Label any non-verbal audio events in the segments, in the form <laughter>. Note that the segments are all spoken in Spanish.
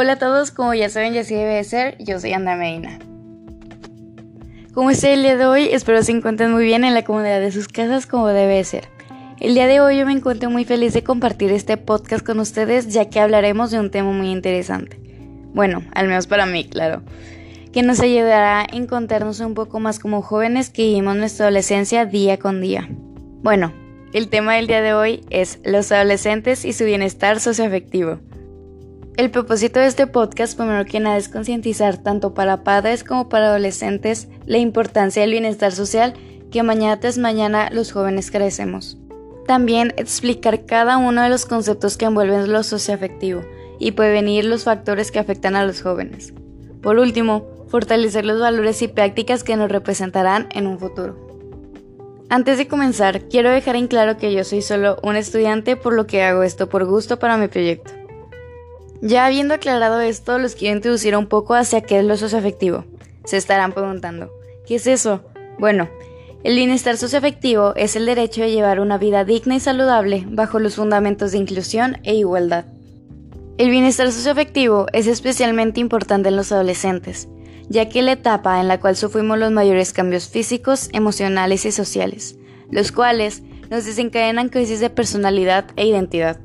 Hola a todos, como ya saben y así debe ser, yo soy Anda Medina. Como es el día de hoy, espero se encuentren muy bien en la comunidad de sus casas como debe ser. El día de hoy yo me encuentro muy feliz de compartir este podcast con ustedes ya que hablaremos de un tema muy interesante. Bueno, al menos para mí, claro. Que nos ayudará a encontrarnos un poco más como jóvenes que vivimos nuestra adolescencia día con día. Bueno, el tema del día de hoy es los adolescentes y su bienestar socioafectivo. El propósito de este podcast, primero que nada, es concientizar tanto para padres como para adolescentes la importancia del bienestar social que mañana tras mañana los jóvenes carecemos. También explicar cada uno de los conceptos que envuelven lo socioafectivo y prevenir los factores que afectan a los jóvenes. Por último, fortalecer los valores y prácticas que nos representarán en un futuro. Antes de comenzar, quiero dejar en claro que yo soy solo un estudiante por lo que hago esto por gusto para mi proyecto. Ya habiendo aclarado esto, los quiero introducir un poco hacia qué es lo socioafectivo. Se estarán preguntando, ¿qué es eso? Bueno, el bienestar socioafectivo es el derecho de llevar una vida digna y saludable bajo los fundamentos de inclusión e igualdad. El bienestar socioafectivo es especialmente importante en los adolescentes, ya que es la etapa en la cual sufrimos los mayores cambios físicos, emocionales y sociales, los cuales nos desencadenan crisis de personalidad e identidad.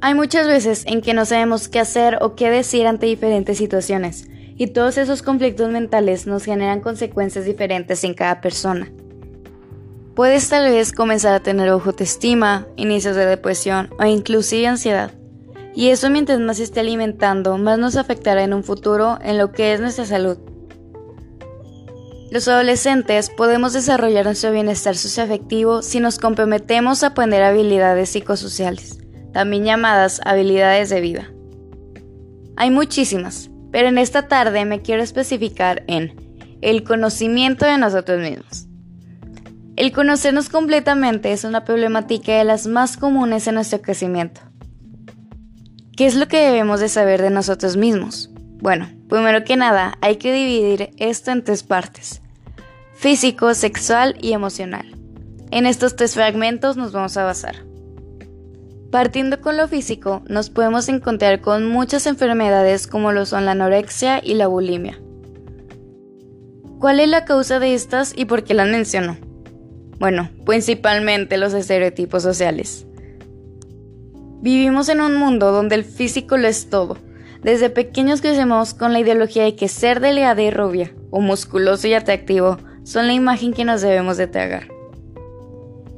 Hay muchas veces en que no sabemos qué hacer o qué decir ante diferentes situaciones, y todos esos conflictos mentales nos generan consecuencias diferentes en cada persona. Puedes tal vez comenzar a tener bajo autoestima, inicios de depresión o inclusive ansiedad. Y eso mientras más se esté alimentando, más nos afectará en un futuro en lo que es nuestra salud. Los adolescentes podemos desarrollar nuestro bienestar socioafectivo si nos comprometemos a aprender habilidades psicosociales, también llamadas habilidades de vida. Hay muchísimas, pero en esta tarde me quiero especificar en el conocimiento de nosotros mismos. El conocernos completamente es una problemática de las más comunes en nuestro crecimiento. ¿Qué es lo que debemos de saber de nosotros mismos? Bueno, primero que nada, hay que dividir esto en tres partes. Físico, sexual y emocional. En estos tres fragmentos nos vamos a basar. Partiendo con lo físico, nos podemos encontrar con muchas enfermedades como lo son la anorexia y la bulimia. ¿Cuál es la causa de estas y por qué las menciono? Bueno, principalmente los estereotipos sociales. Vivimos en un mundo donde el físico lo es todo. Desde pequeños crecemos con la ideología de que ser delgada y rubia, o musculoso y atractivo, son la imagen que nos debemos de tragar.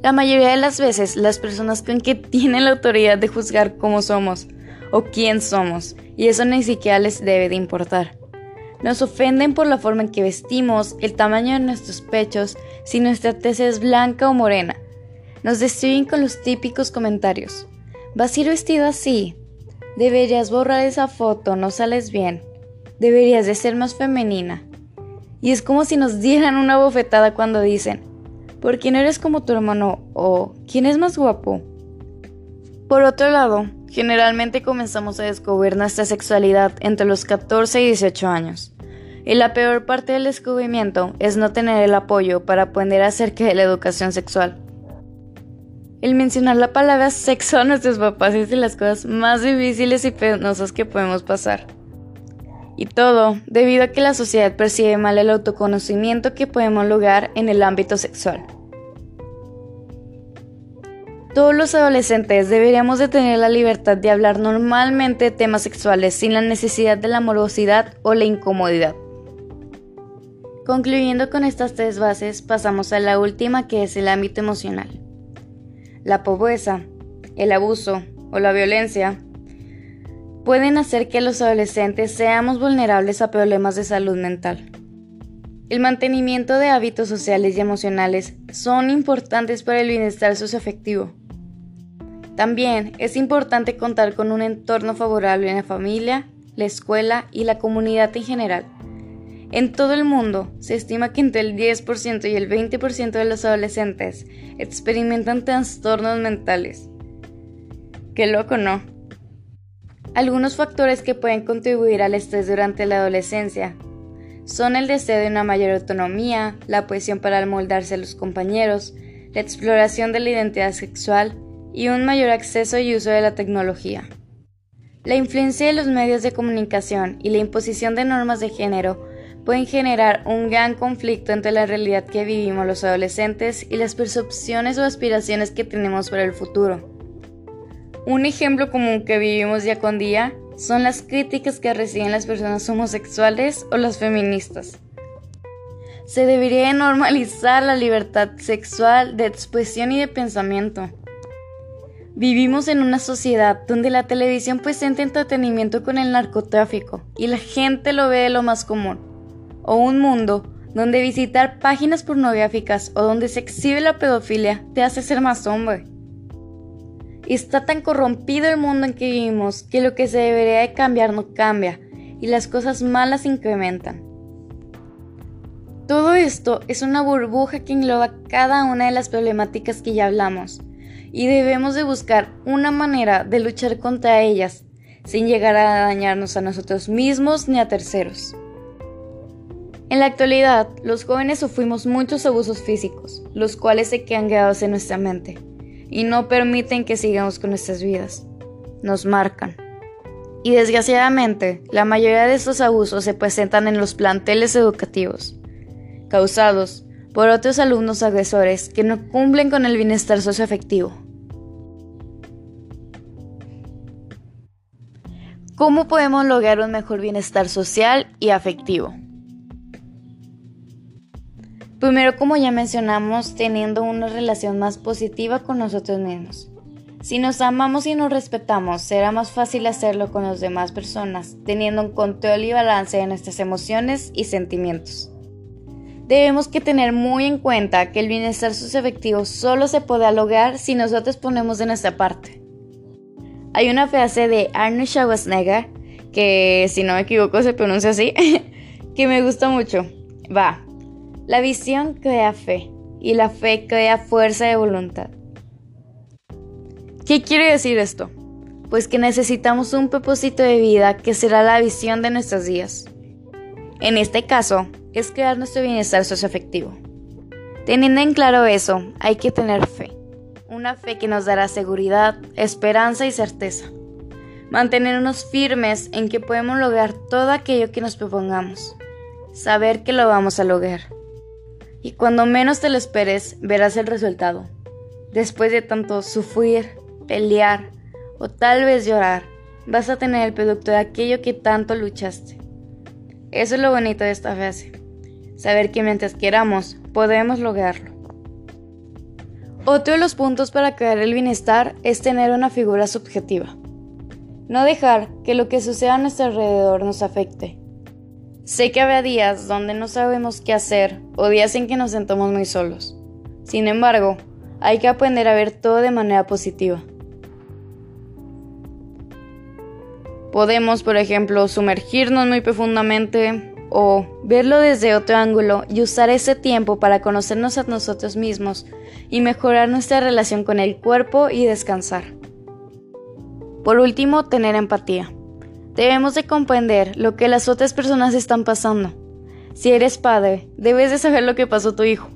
La mayoría de las veces las personas creen que tienen la autoridad de juzgar cómo somos o quién somos, y eso ni siquiera les debe de importar. Nos ofenden por la forma en que vestimos, el tamaño de nuestros pechos, si nuestra tez es blanca o morena. Nos destruyen con los típicos comentarios. Vas a ir vestido así. Deberías borrar esa foto, no sales bien. Deberías de ser más femenina. Y es como si nos dieran una bofetada cuando dicen, ¿por qué no eres como tu hermano? o ¿quién es más guapo? Por otro lado, generalmente comenzamos a descubrir nuestra sexualidad entre los 14 y 18 años. Y la peor parte del descubrimiento es no tener el apoyo para aprender acerca de la educación sexual. El mencionar la palabra <laughs> sexo a nuestros papás es de las cosas más difíciles y penosas que podemos pasar. Y todo debido a que la sociedad percibe mal el autoconocimiento que podemos lograr en el ámbito sexual. Todos los adolescentes deberíamos de tener la libertad de hablar normalmente de temas sexuales sin la necesidad de la morosidad o la incomodidad. Concluyendo con estas tres bases, pasamos a la última que es el ámbito emocional la pobreza, el abuso o la violencia pueden hacer que los adolescentes seamos vulnerables a problemas de salud mental. El mantenimiento de hábitos sociales y emocionales son importantes para el bienestar socioafectivo. También es importante contar con un entorno favorable en la familia, la escuela y la comunidad en general. En todo el mundo se estima que entre el 10% y el 20% de los adolescentes experimentan trastornos mentales. Qué loco, ¿no? Algunos factores que pueden contribuir al estrés durante la adolescencia son el deseo de una mayor autonomía, la presión para moldarse a los compañeros, la exploración de la identidad sexual y un mayor acceso y uso de la tecnología. La influencia de los medios de comunicación y la imposición de normas de género pueden generar un gran conflicto entre la realidad que vivimos los adolescentes y las percepciones o aspiraciones que tenemos para el futuro. Un ejemplo común que vivimos día con día son las críticas que reciben las personas homosexuales o las feministas. Se debería normalizar la libertad sexual de expresión y de pensamiento. Vivimos en una sociedad donde la televisión presenta entretenimiento con el narcotráfico y la gente lo ve de lo más común. O un mundo donde visitar páginas pornográficas o donde se exhibe la pedofilia te hace ser más hombre. Está tan corrompido el mundo en que vivimos que lo que se debería de cambiar no cambia y las cosas malas incrementan. Todo esto es una burbuja que engloba cada una de las problemáticas que ya hablamos y debemos de buscar una manera de luchar contra ellas sin llegar a dañarnos a nosotros mismos ni a terceros. En la actualidad, los jóvenes sufrimos muchos abusos físicos, los cuales se quedan grabados en nuestra mente y no permiten que sigamos con nuestras vidas. Nos marcan. Y desgraciadamente, la mayoría de estos abusos se presentan en los planteles educativos, causados por otros alumnos agresores que no cumplen con el bienestar socioafectivo. ¿Cómo podemos lograr un mejor bienestar social y afectivo? Primero, como ya mencionamos, teniendo una relación más positiva con nosotros mismos. Si nos amamos y nos respetamos, será más fácil hacerlo con las demás personas, teniendo un control y balance de nuestras emociones y sentimientos. Debemos que tener muy en cuenta que el bienestar socioafectivo solo se puede lograr si nosotros ponemos de nuestra parte. Hay una frase de Arnold Schwarzenegger, que si no me equivoco se pronuncia así, <laughs> que me gusta mucho. Va, la visión crea fe y la fe crea fuerza de voluntad. ¿Qué quiere decir esto? Pues que necesitamos un propósito de vida que será la visión de nuestros días. En este caso, es crear nuestro bienestar socioafectivo. Teniendo en claro eso, hay que tener fe. Una fe que nos dará seguridad, esperanza y certeza. Mantenernos firmes en que podemos lograr todo aquello que nos propongamos. Saber que lo vamos a lograr. Y cuando menos te lo esperes, verás el resultado. Después de tanto sufrir, pelear o tal vez llorar, vas a tener el producto de aquello que tanto luchaste. Eso es lo bonito de esta frase saber que mientras queramos, podemos lograrlo. Otro de los puntos para crear el bienestar es tener una figura subjetiva. No dejar que lo que suceda a nuestro alrededor nos afecte. Sé que habrá días donde no sabemos qué hacer o días en que nos sentamos muy solos. Sin embargo, hay que aprender a ver todo de manera positiva. Podemos, por ejemplo, sumergirnos muy profundamente o verlo desde otro ángulo y usar ese tiempo para conocernos a nosotros mismos y mejorar nuestra relación con el cuerpo y descansar. Por último, tener empatía. Debemos de comprender lo que las otras personas están pasando. Si eres padre, debes de saber lo que pasó tu hijo.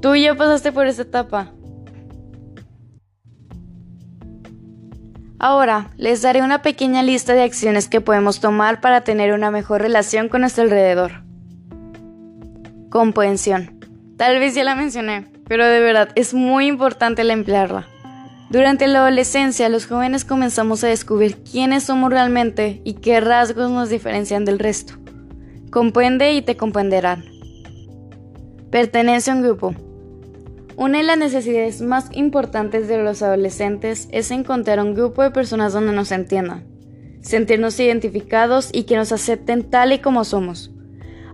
Tú ya pasaste por esa etapa. Ahora les daré una pequeña lista de acciones que podemos tomar para tener una mejor relación con nuestro alrededor. Comprensión. Tal vez ya la mencioné, pero de verdad es muy importante la emplearla. Durante la adolescencia los jóvenes comenzamos a descubrir quiénes somos realmente y qué rasgos nos diferencian del resto. Comprende y te comprenderán. Pertenece a un grupo. Una de las necesidades más importantes de los adolescentes es encontrar un grupo de personas donde nos entiendan, sentirnos identificados y que nos acepten tal y como somos.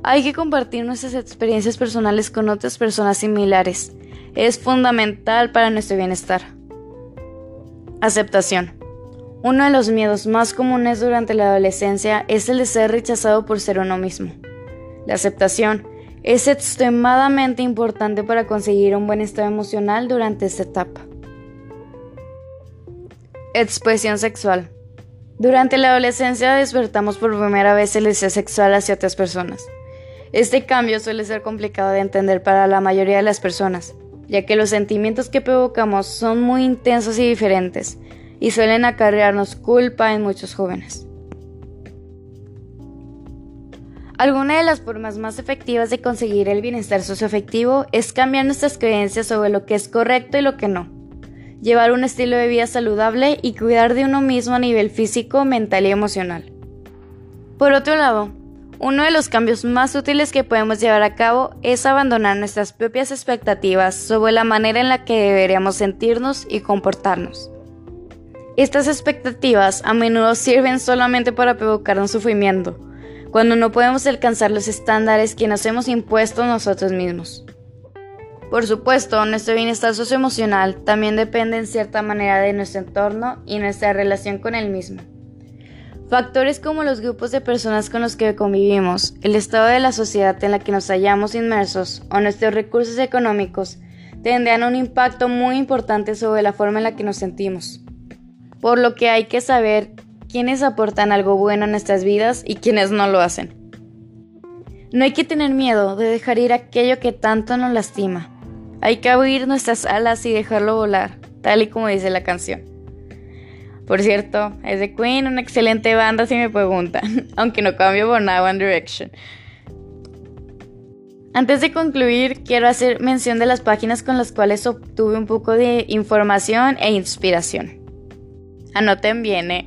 Hay que compartir nuestras experiencias personales con otras personas similares. Es fundamental para nuestro bienestar. Aceptación. Uno de los miedos más comunes durante la adolescencia es el de ser rechazado por ser uno mismo. La aceptación es extremadamente importante para conseguir un buen estado emocional durante esta etapa. Expresión sexual. Durante la adolescencia despertamos por primera vez el deseo sexual hacia otras personas. Este cambio suele ser complicado de entender para la mayoría de las personas, ya que los sentimientos que provocamos son muy intensos y diferentes, y suelen acarrearnos culpa en muchos jóvenes. Alguna de las formas más efectivas de conseguir el bienestar socioafectivo es cambiar nuestras creencias sobre lo que es correcto y lo que no. Llevar un estilo de vida saludable y cuidar de uno mismo a nivel físico, mental y emocional. Por otro lado, uno de los cambios más útiles que podemos llevar a cabo es abandonar nuestras propias expectativas sobre la manera en la que deberíamos sentirnos y comportarnos. Estas expectativas a menudo sirven solamente para provocarnos sufrimiento, cuando no podemos alcanzar los estándares que nos hemos impuesto nosotros mismos. Por supuesto, nuestro bienestar socioemocional también depende en cierta manera de nuestro entorno y nuestra relación con él mismo. Factores como los grupos de personas con los que convivimos, el estado de la sociedad en la que nos hallamos inmersos o nuestros recursos económicos tendrán un impacto muy importante sobre la forma en la que nos sentimos. Por lo que hay que saber quiénes aportan algo bueno a nuestras vidas y quiénes no lo hacen. No hay que tener miedo de dejar ir aquello que tanto nos lastima. Hay que abrir nuestras alas y dejarlo volar, tal y como dice la canción. Por cierto, es de Queen, una excelente banda si me preguntan, <laughs> aunque no cambio por nada One Direction. Antes de concluir, quiero hacer mención de las páginas con las cuales obtuve un poco de información e inspiración. Anoten bien, ¿eh?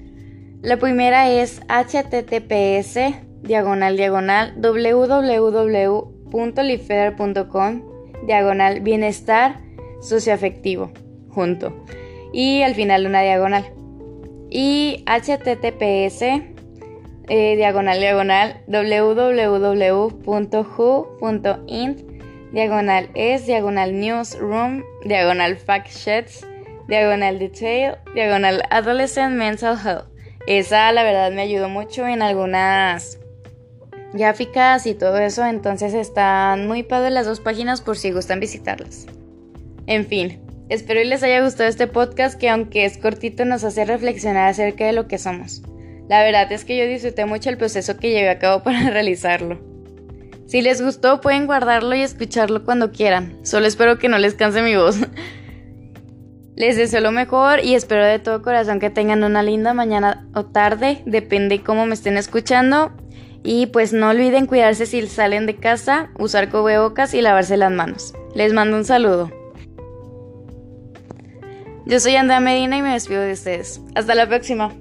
<laughs> La primera es https diagonal diagonal www.lifeder.com diagonal bienestar socioafectivo junto y al final una diagonal y https eh, diagonal diagonal www.who.int diagonal es diagonal newsroom diagonal fact sheets diagonal detail diagonal adolescent mental health esa la verdad me ayudó mucho en algunas gráficas y todo eso, entonces están muy padres las dos páginas por si gustan visitarlas. En fin, espero y les haya gustado este podcast que aunque es cortito nos hace reflexionar acerca de lo que somos. La verdad es que yo disfruté mucho el proceso que llevé a cabo <laughs> para realizarlo. Si les gustó pueden guardarlo y escucharlo cuando quieran, solo espero que no les canse mi voz. <laughs> Les deseo lo mejor y espero de todo corazón que tengan una linda mañana o tarde, depende cómo me estén escuchando. Y pues no olviden cuidarse si salen de casa, usar cubrebocas y lavarse las manos. Les mando un saludo. Yo soy Andrea Medina y me despido de ustedes. Hasta la próxima.